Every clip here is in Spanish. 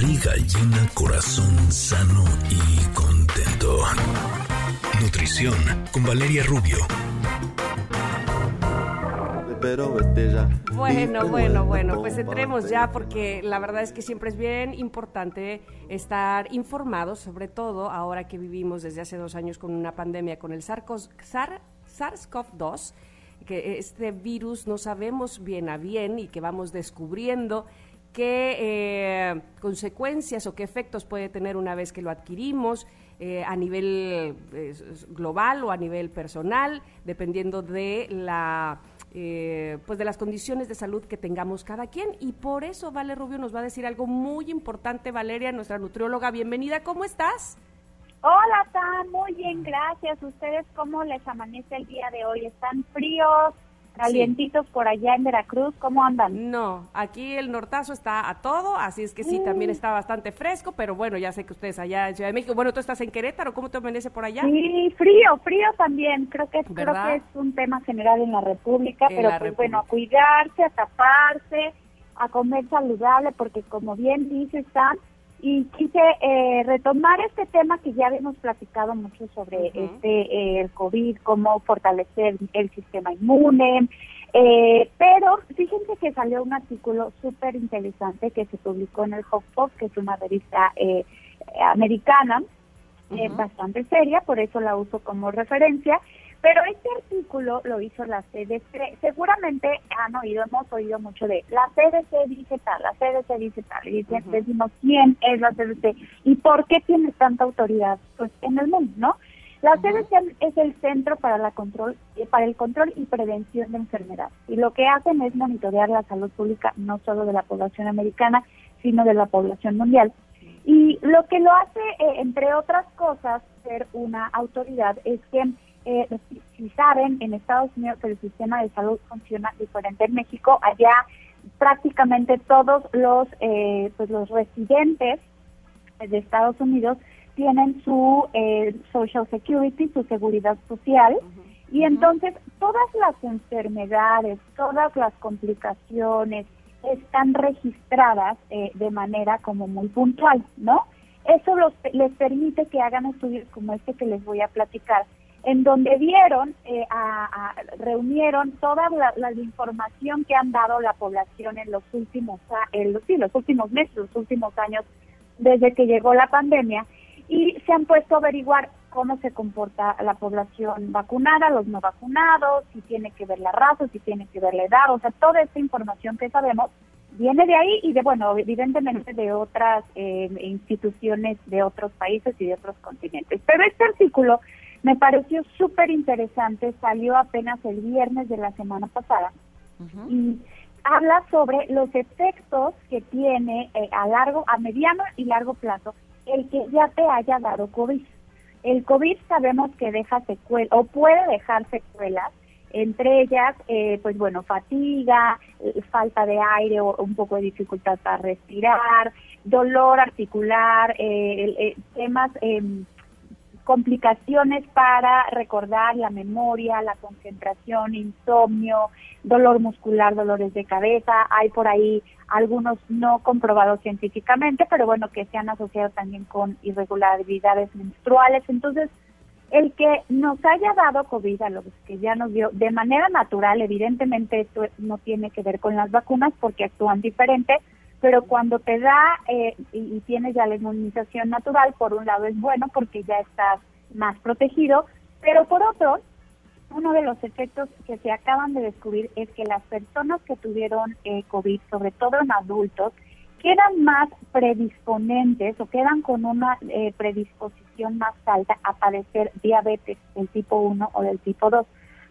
Barriga llena, corazón sano y contento. Nutrición con Valeria Rubio. Bueno, bueno, bueno, pues entremos ya porque la verdad es que siempre es bien importante estar informados, sobre todo ahora que vivimos desde hace dos años con una pandemia con el SARS-CoV-2 que este virus no sabemos bien a bien y que vamos descubriendo qué eh, consecuencias o qué efectos puede tener una vez que lo adquirimos eh, a nivel eh, global o a nivel personal, dependiendo de la pues de las condiciones de salud que tengamos cada quien. Y por eso Vale Rubio nos va a decir algo muy importante, Valeria, nuestra nutrióloga. Bienvenida, ¿cómo estás? Hola, Tan, muy bien, gracias. ¿Ustedes cómo les amanece el día de hoy? ¿Están fríos? Calientitos por allá en Veracruz, ¿cómo andan? No, aquí el nortazo está a todo, así es que sí, también mm. está bastante fresco, pero bueno, ya sé que ustedes allá en Ciudad de México, bueno, tú estás en Querétaro, ¿cómo te amanece por allá? Sí, frío, frío también, creo que, creo que es un tema general en la República, pero pues bueno, a cuidarse, a taparse, a comer saludable, porque como bien dice Sam, y quise eh, retomar este tema que ya habíamos platicado mucho sobre este eh, el COVID, cómo fortalecer el sistema inmune, eh, pero fíjense que salió un artículo súper interesante que se publicó en el HuffPost, que es una revista americana, bastante seria, por eso la uso como referencia, pero este artículo lo hizo la CDC. Seguramente han oído, hemos oído mucho de la CDC dice tal, la CDC dice tal. Y decimos, ¿quién es la CDC? ¿Y por qué tiene tanta autoridad pues, en el mundo, no? La CDC es el Centro para, la control, eh, para el Control y Prevención de Enfermedades. Y lo que hacen es monitorear la salud pública no solo de la población americana, sino de la población mundial. Y lo que lo hace, eh, entre otras cosas, ser una autoridad es que eh, si saben, en Estados Unidos el sistema de salud funciona diferente. En México, allá prácticamente todos los, eh, pues los residentes de Estados Unidos tienen su eh, Social Security, su seguridad social, y entonces todas las enfermedades, todas las complicaciones están registradas eh, de manera como muy puntual, ¿no? Eso los, les permite que hagan estudios como este que les voy a platicar, en donde vieron, eh, a, reunieron toda la, información que han dado la población en los últimos, en los, sí, los últimos meses, los últimos años, desde que llegó la pandemia, y se han puesto a averiguar cómo se comporta la población vacunada, los no vacunados, si tiene que ver la raza, si tiene que ver la edad, o sea, toda esta información que sabemos viene de ahí y de, bueno, evidentemente de otras eh, instituciones de otros países y de otros continentes. Pero este artículo me pareció súper interesante, salió apenas el viernes de la semana pasada y habla sobre los efectos que tiene eh, a largo, a mediano y largo plazo el que ya te haya dado COVID. El COVID sabemos que deja secuelas o puede dejar secuelas, entre ellas, eh, pues bueno, fatiga, eh, falta de aire o un poco de dificultad para respirar, dolor articular, temas em, complicaciones para recordar la memoria, la concentración, insomnio, dolor muscular, dolores de cabeza. Hay por ahí algunos no comprobados científicamente, pero bueno, que se han asociado también con irregularidades menstruales. Entonces, el que nos haya dado COVID a los que ya nos dio de manera natural, evidentemente esto no tiene que ver con las vacunas porque actúan diferente, pero cuando te da eh, y, tienes ya la inmunización natural, por un lado es bueno porque ya estás más protegido, pero por otro, uno de los efectos que se acaban de descubrir es que las personas que tuvieron eh, COVID, sobre todo en adultos, quedan más predisponentes o quedan con una eh, predisposición más alta a padecer diabetes del tipo 1 o del tipo 2.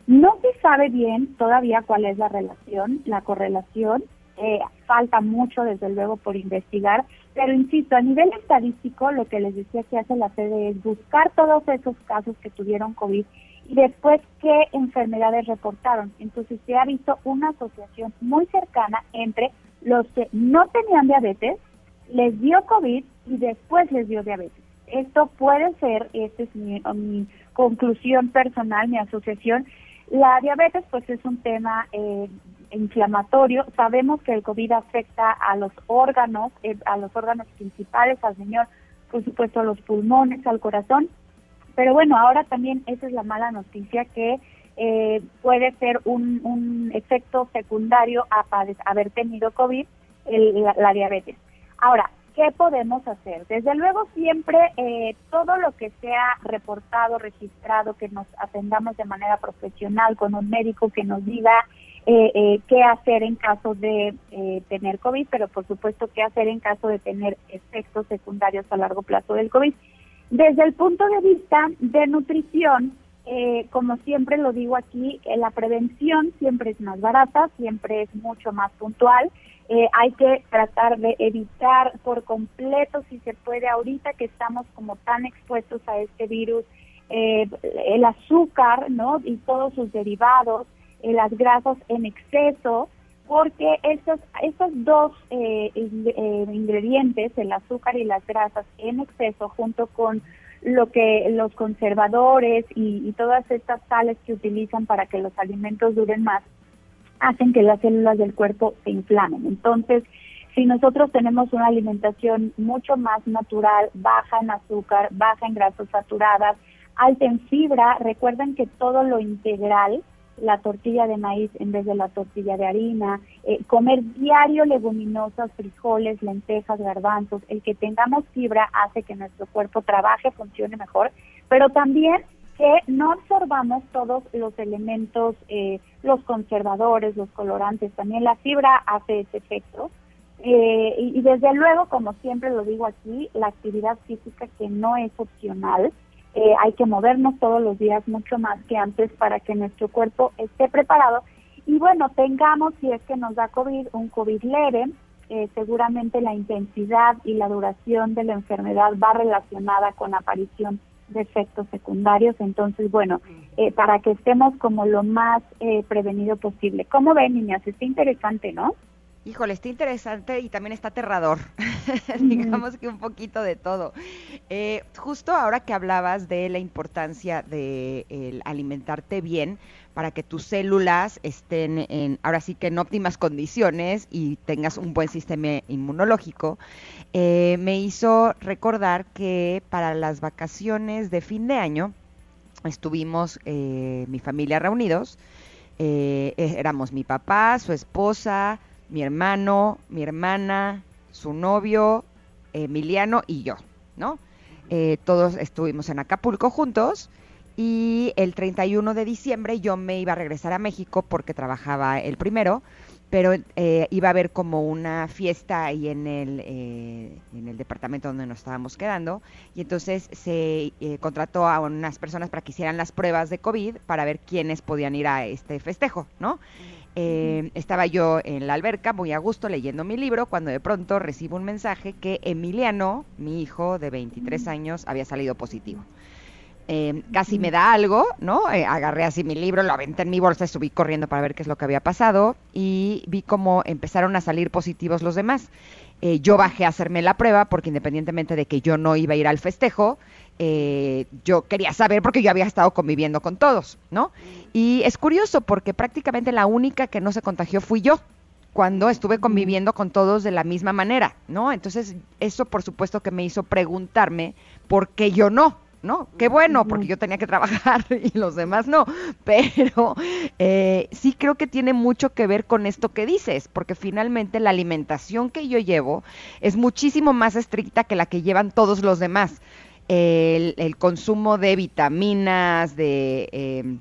No se sabe bien todavía cuál es la relación, la correlación, eh, falta mucho desde luego por investigar, pero insisto, a nivel estadístico, lo que les decía que hace la sede es buscar todos esos casos que tuvieron COVID y después qué enfermedades reportaron. Entonces se ha visto una asociación muy cercana entre los que no tenían diabetes, les dio COVID y después les dio diabetes. Esto puede ser, esta es mi, mi conclusión personal, mi asociación. La diabetes pues es un tema eh, inflamatorio. Sabemos que el COVID afecta a los órganos, eh, a los órganos principales, al señor, por supuesto, a los pulmones, al corazón. Pero bueno, ahora también esa es la mala noticia que eh, puede ser un, efecto secundario a haber tenido COVID, la, diabetes. Ahora, ¿qué podemos hacer? Desde luego siempre eh, todo lo que sea reportado, registrado, que nos atendamos de manera profesional con un médico que nos diga eh, qué hacer en caso de tener COVID, pero por supuesto qué hacer en caso de tener efectos secundarios a largo plazo del COVID. Desde el punto de vista de nutrición, eh, como siempre lo digo aquí, eh, la prevención siempre es más barata, siempre es mucho más puntual. Eh, hay que tratar de evitar por completo, si se puede, ahorita que estamos como tan expuestos a este virus, el azúcar, ¿no? Y todos sus derivados, las grasas en exceso, porque estos, estos dos ingredientes, el azúcar y las grasas en exceso, junto con lo que los conservadores y, todas estas sales que utilizan para que los alimentos duren más, hacen que las células del cuerpo se inflamen. Entonces, si nosotros tenemos una alimentación mucho más natural, baja en azúcar, baja en grasas saturadas, alta en fibra, recuerden que todo lo integral la tortilla de maíz en vez de la tortilla de harina, eh, comer diario leguminosas, frijoles, lentejas, garbanzos, el que tengamos fibra hace que nuestro cuerpo trabaje, funcione mejor, pero también que no absorbamos todos los elementos, eh, los conservadores, los colorantes, también la fibra hace ese efecto. Eh, y desde luego, como siempre lo digo aquí, la actividad física que no es opcional, eh, hay que movernos todos los días mucho más que antes para que nuestro cuerpo esté preparado. Y bueno, tengamos, si es que nos da COVID, un COVID leve, eh, seguramente la intensidad y la duración de la enfermedad va relacionada con aparición de efectos secundarios. Entonces, bueno, eh, para que estemos como lo más prevenido posible. ¿Cómo ven, niñas? Está interesante, ¿no? Híjole, está interesante y también está aterrador. Digamos que un poquito de todo. Eh, justo ahora que hablabas de la importancia de alimentarte bien para que tus células estén en, ahora sí que en óptimas condiciones y tengas un buen sistema inmunológico, eh, me hizo recordar que para las vacaciones de fin de año estuvimos eh, mi familia reunidos. éramos mi papá, su esposa, mi hermano, mi hermana, su novio, Emiliano y yo, ¿no? Eh, todos estuvimos en Acapulco juntos y el 31 de diciembre yo me iba a regresar a México porque trabajaba el primero, pero eh, iba a haber como una fiesta ahí en el, eh, en el departamento donde nos estábamos quedando y entonces se contrató a unas personas para que hicieran las pruebas de COVID para ver quiénes podían ir a este festejo, ¿no? Eh, estaba yo en la alberca, muy a gusto, leyendo mi libro, cuando de pronto recibo un mensaje que Emiliano, mi hijo de 23 años, había salido positivo. Eh, casi me da algo, ¿no? Eh, agarré así mi libro, lo aventé en mi bolsa y subí corriendo para ver qué es lo que había pasado y vi cómo empezaron a salir positivos los demás. Yo bajé a hacerme la prueba porque independientemente de que yo no iba a ir al festejo, eh, yo quería saber porque yo había estado conviviendo con todos, ¿no? Y es curioso porque prácticamente la única que no se contagió fui yo cuando estuve conviviendo con todos de la misma manera, ¿no? Entonces, eso por supuesto que me hizo preguntarme por qué yo no, ¿no? Qué bueno, porque yo tenía que trabajar y los demás no, pero eh, sí creo que tiene mucho que ver con esto que dices, porque finalmente la alimentación que yo llevo es muchísimo más estricta que la que llevan todos los demás el, el consumo de vitaminas, de eh,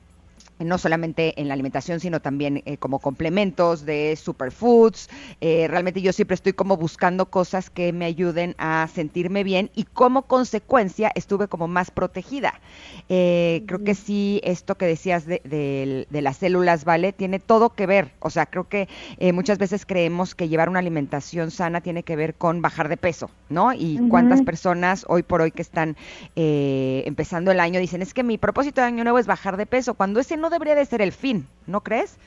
no solamente en la alimentación, sino también eh, como complementos de superfoods. Eh, realmente yo siempre estoy como buscando cosas que me ayuden a sentirme bien y como consecuencia estuve como más protegida. Eh, creo que sí, esto que decías de, las células, ¿vale? Tiene todo que ver. O sea, creo que muchas veces creemos que llevar una alimentación sana tiene que ver con bajar de peso, ¿no? Y cuántas personas hoy por hoy que están empezando el año dicen, es que mi propósito de año nuevo es bajar de peso, cuando ese no debería de ser el fin, ¿no crees?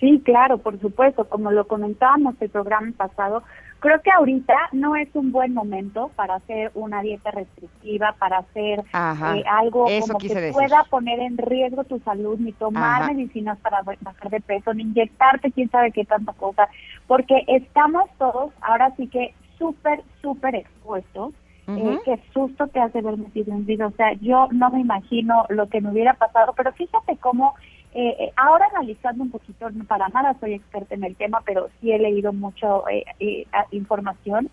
Sí, claro, por supuesto. Como lo comentábamos el programa pasado, creo que ahorita no es un buen momento para hacer una dieta restrictiva, para hacer eh, algo como que pueda poner en riesgo tu salud, ni tomar medicinas para bajar de peso, ni inyectarte quién sabe qué tanta cosa, porque estamos todos ahora sí que súper, súper expuestos. Eh, qué susto te hace ver metido en vida. O sea, yo no me imagino lo que me hubiera pasado, pero fíjate cómo eh, eh, ahora analizando un poquito, para nada soy experta en el tema, pero sí he leído mucho eh, eh información,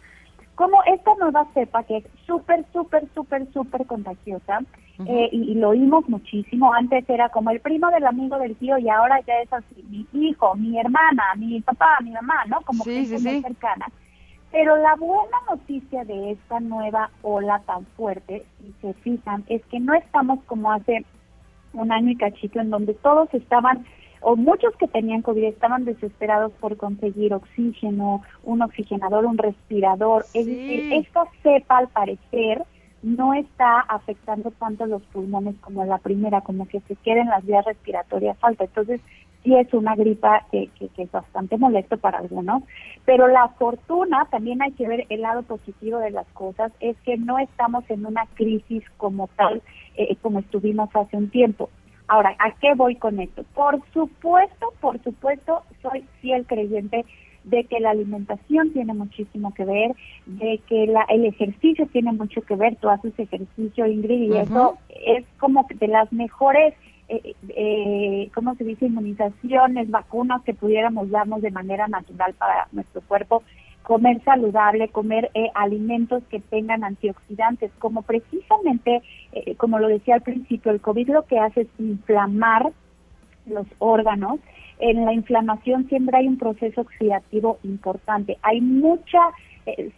como esta nueva cepa que es súper, súper, súper, súper contagiosa, y, lo oímos muchísimo, antes era como el primo del amigo del tío y ahora ya es así, mi hijo, mi hermana, mi papá, mi mamá, ¿no? Como que gente muy cercana. Pero la buena noticia de esta nueva ola tan fuerte, si se fijan, es que no estamos como hace un año y cachito en donde todos estaban o muchos que tenían COVID estaban desesperados por conseguir oxígeno, un oxigenador, un respirador. Es decir, esta cepa al parecer no está afectando tanto los pulmones como la primera, como que se queden las vías respiratorias altas. Entonces, sí es una gripa que, que, es bastante molesto para algunos, pero la fortuna, también hay que ver el lado positivo de las cosas, es que no estamos en una crisis como tal, eh, como estuvimos hace un tiempo. Ahora, ¿a qué voy con esto? Por supuesto, por supuesto, soy fiel creyente de que la alimentación tiene muchísimo que ver, de que la, el ejercicio tiene mucho que ver, tú haces ejercicio, Ingrid, y eso es como de las mejores eh, eh, ¿cómo se dice? Inmunizaciones, vacunas que pudiéramos darnos de manera natural para nuestro cuerpo, comer saludable, comer eh, alimentos que tengan antioxidantes, como precisamente, eh, como lo decía al principio, el COVID lo que hace es inflamar los órganos. En la inflamación siempre hay un proceso oxidativo importante. Hay mucha,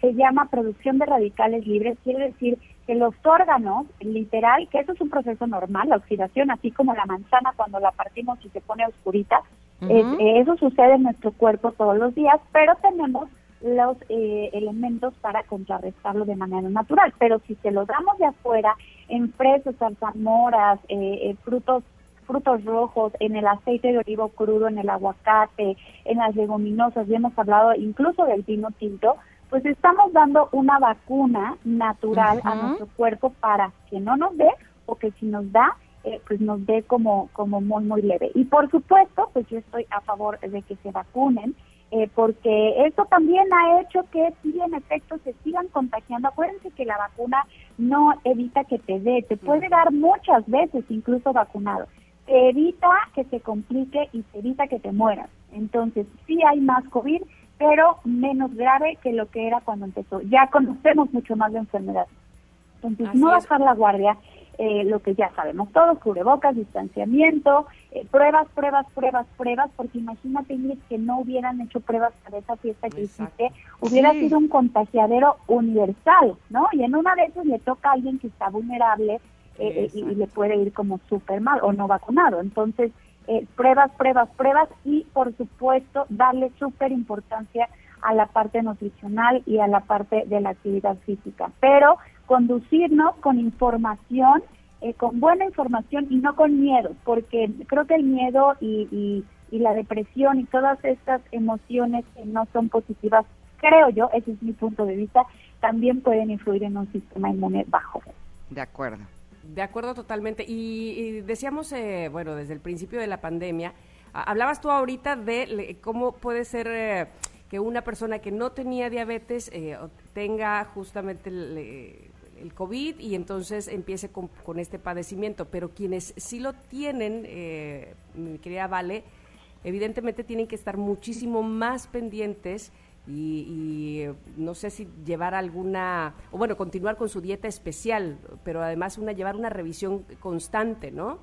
se llama producción de radicales libres, quiere decir que los órganos, literal, que eso es un proceso normal, la oxidación, así como la manzana cuando la partimos y se pone oscurita, eso sucede en nuestro cuerpo todos los días, pero tenemos los eh, elementos para contrarrestarlo de manera natural. Pero si se los damos de afuera, en fresas, zarzamoras, eh, eh, frutos frutos rojos, en el aceite de olivo crudo, en el aguacate, en las leguminosas, ya hemos hablado incluso del vino tinto, pues estamos dando una vacuna natural a nuestro cuerpo para que no nos dé o que si nos da, eh, pues nos dé como, como muy, muy leve. Y por supuesto, pues yo estoy a favor de que se vacunen, eh, porque eso también ha hecho que si en efecto se sigan contagiando. Acuérdense que la vacuna no evita que te dé, te puede dar muchas veces incluso vacunado. Te evita que se complique y te evita que te mueras. Entonces, sí hay más COVID, pero menos grave que lo que era cuando empezó. Ya conocemos mucho más de enfermedad. Entonces, no bajar la guardia, eh, lo que ya sabemos todos, cubrebocas, distanciamiento, eh, pruebas, pruebas, pruebas, pruebas, porque imagínate que no hubieran hecho pruebas para esa fiesta que hiciste, hubiera sido un contagiadero universal, ¿no? Y en una de esas le toca a alguien que está vulnerable eh, y, y, le puede ir como súper mal o no vacunado. Entonces, eh, pruebas, pruebas, pruebas y por supuesto darle súper importancia a la parte nutricional y a la parte de la actividad física, pero conducirnos con información, eh, con buena información y no con miedo, porque creo que el miedo y, y, y la depresión y todas estas emociones que no son positivas, creo yo, ese es mi punto de vista, también pueden influir en un sistema inmune bajo. De acuerdo. De acuerdo totalmente. Y, decíamos, eh, bueno, desde el principio de la pandemia, hablabas tú ahorita de cómo puede ser eh, que una persona que no tenía diabetes eh, tenga justamente el, COVID y entonces empiece con, con, este padecimiento. Pero quienes sí lo tienen, mi querida Vale, evidentemente tienen que estar muchísimo más pendientes y, no sé si llevar alguna, o bueno, continuar con su dieta especial, pero además una llevar una revisión constante, ¿no?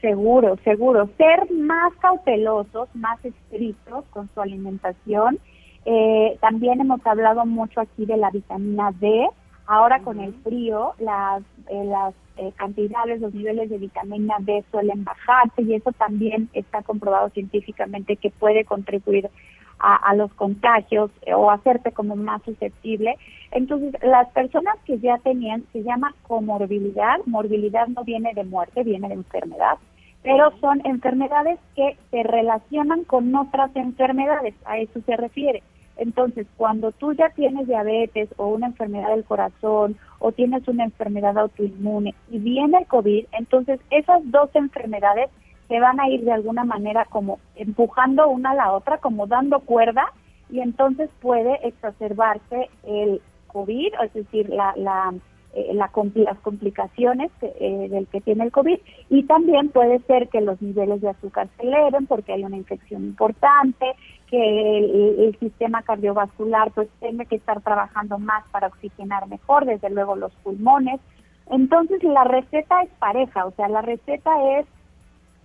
Seguro, seguro. Ser más cautelosos, más estrictos con su alimentación. Eh, también hemos hablado mucho aquí de la vitamina D. Ahora con el frío, las, eh, las eh, cantidades, los niveles de vitamina D suelen bajarse y eso también está comprobado científicamente que puede contribuir a, los contagios eh, o hacerte como más susceptible. Entonces, las personas que ya tenían, se llama comorbilidad, morbilidad no viene de muerte, viene de enfermedad, pero son enfermedades que se relacionan con otras enfermedades, a eso se refiere. Entonces, cuando tú ya tienes diabetes o una enfermedad del corazón o tienes una enfermedad autoinmune y viene el COVID, entonces esas dos enfermedades se van a ir de alguna manera como empujando una a la otra, como dando cuerda, y entonces puede exacerbarse el COVID, es decir, la, la, eh, las complicaciones eh, del que tiene el COVID, y también puede ser que los niveles de azúcar se eleven porque hay una infección importante, que el, sistema cardiovascular pues tenga que estar trabajando más para oxigenar mejor, desde luego los pulmones. Entonces la receta es pareja, o sea, la receta es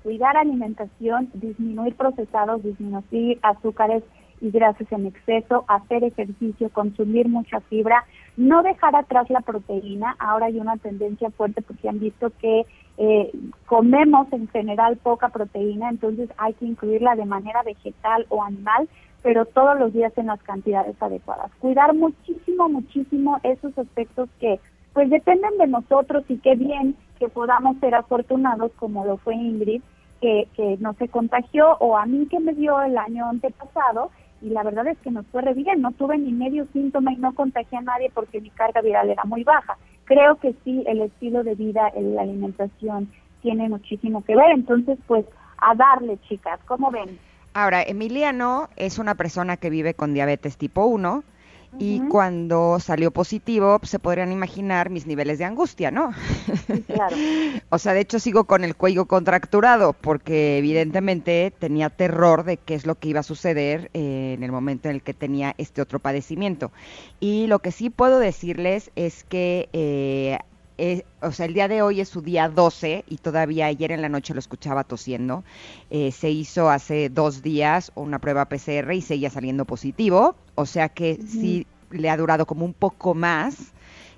cuidar alimentación, disminuir procesados, disminuir azúcares y grasas en exceso, hacer ejercicio, consumir mucha fibra, no dejar atrás la proteína. Ahora hay una tendencia fuerte porque han visto que eh, comemos en general poca proteína, entonces hay que incluirla de manera vegetal o animal, pero todos los días en las cantidades adecuadas. Cuidar muchísimo, muchísimo esos aspectos que pues dependen de nosotros y qué bien que podamos ser afortunados como lo fue Ingrid, que, que no se contagió, o a mí que me dio el año antepasado, y la verdad es que nos fue re bien, no tuve ni medio síntoma y no contagié a nadie porque mi carga viral era muy baja. Creo que sí, el estilo de vida, la alimentación tiene muchísimo que ver, entonces pues a darle chicas, ¿cómo ven? Ahora, Emiliano es una persona que vive con diabetes tipo 1, y cuando salió positivo, pues, se podrían imaginar mis niveles de angustia, ¿no? claro. o sea, de hecho sigo con el cuello contracturado porque evidentemente tenía terror de qué es lo que iba a suceder eh, en el momento en el que tenía este otro padecimiento. Y lo que sí puedo decirles es que eh, o sea, el día de hoy es su día 12 y todavía ayer en la noche lo escuchaba tosiendo. Eh, se hizo hace dos días una prueba PCR y seguía saliendo positivo, o sea que sí le ha durado como un poco más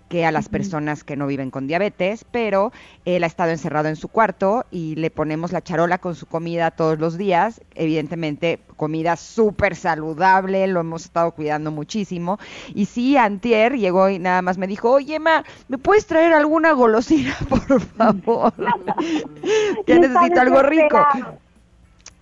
que a las personas que no viven con diabetes, pero él ha estado encerrado en su cuarto y le ponemos la charola con su comida todos los días, evidentemente comida súper saludable, lo hemos estado cuidando muchísimo. Y sí, Antier llegó y nada más me dijo, oye, Ma, ¿me puedes traer alguna golosina, por favor? que necesito algo rico.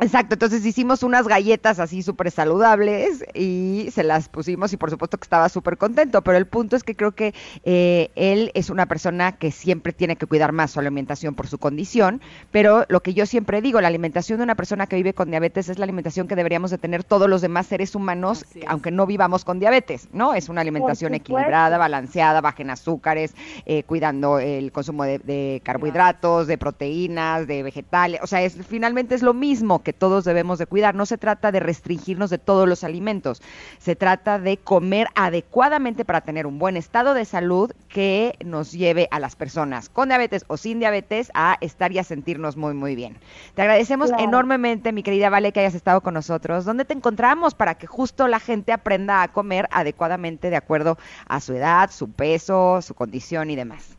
Exacto, entonces hicimos unas galletas así súper saludables y se las pusimos y por supuesto que estaba súper contento, pero el punto es que creo que eh, él es una persona que siempre tiene que cuidar más su alimentación por su condición, pero lo que yo siempre digo, la alimentación de una persona que vive con diabetes es la alimentación que deberíamos de tener todos los demás seres humanos, aunque no vivamos con diabetes, ¿no? Es una alimentación equilibrada, balanceada, baja en azúcares, eh, cuidando el consumo de, de carbohidratos, de proteínas, de vegetales, o sea, es, finalmente es lo mismo que todos debemos de cuidar. No se trata de restringirnos de todos los alimentos, se trata de comer adecuadamente para tener un buen estado de salud que nos lleve a las personas con diabetes o sin diabetes a estar y a sentirnos muy, muy bien. Te agradecemos enormemente, mi querida Vale, que hayas estado con nosotros. ¿Dónde te encontramos para que justo la gente aprenda a comer adecuadamente de acuerdo a su edad, su peso, su condición y demás?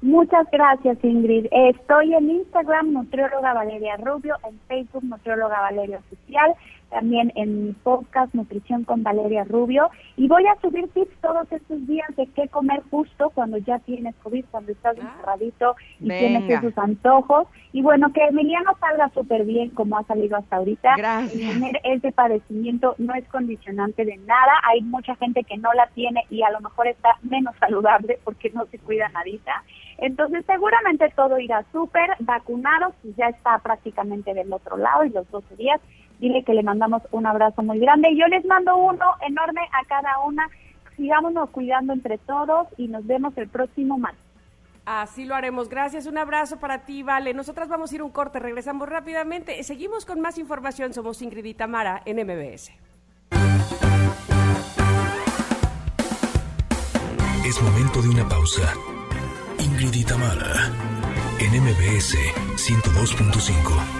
Muchas gracias, Ingrid. Estoy en Instagram, Nutrióloga Valeria Rubio, en Facebook, Nutrióloga Valeria Oficial, también en mi podcast Nutrición con Valeria Rubio. Y voy a subir tips todos estos días de qué comer justo cuando ya tienes COVID, cuando estás ah, encerradito y tienes esos antojos. Y bueno, que Emiliano salga súper bien como ha salido hasta ahorita. Gracias. Tener ese padecimiento no es condicionante de nada. Hay mucha gente que no la tiene y a lo mejor está menos saludable porque no se cuida nadita. Entonces seguramente todo irá súper, vacunado, y ya está prácticamente del otro lado y los 12 días. Dile que le mandamos un abrazo muy grande. y Yo les mando uno enorme a cada una. Sigámonos cuidando entre todos y nos vemos el próximo martes. Así lo haremos. Gracias. Un abrazo para ti, Vale. Nosotras vamos a ir un corte. Regresamos rápidamente. Seguimos con más información. Somos Ingrid y Tamara en MBS. Es momento de una pausa. Ingrid y Tamara en MBS 102.5.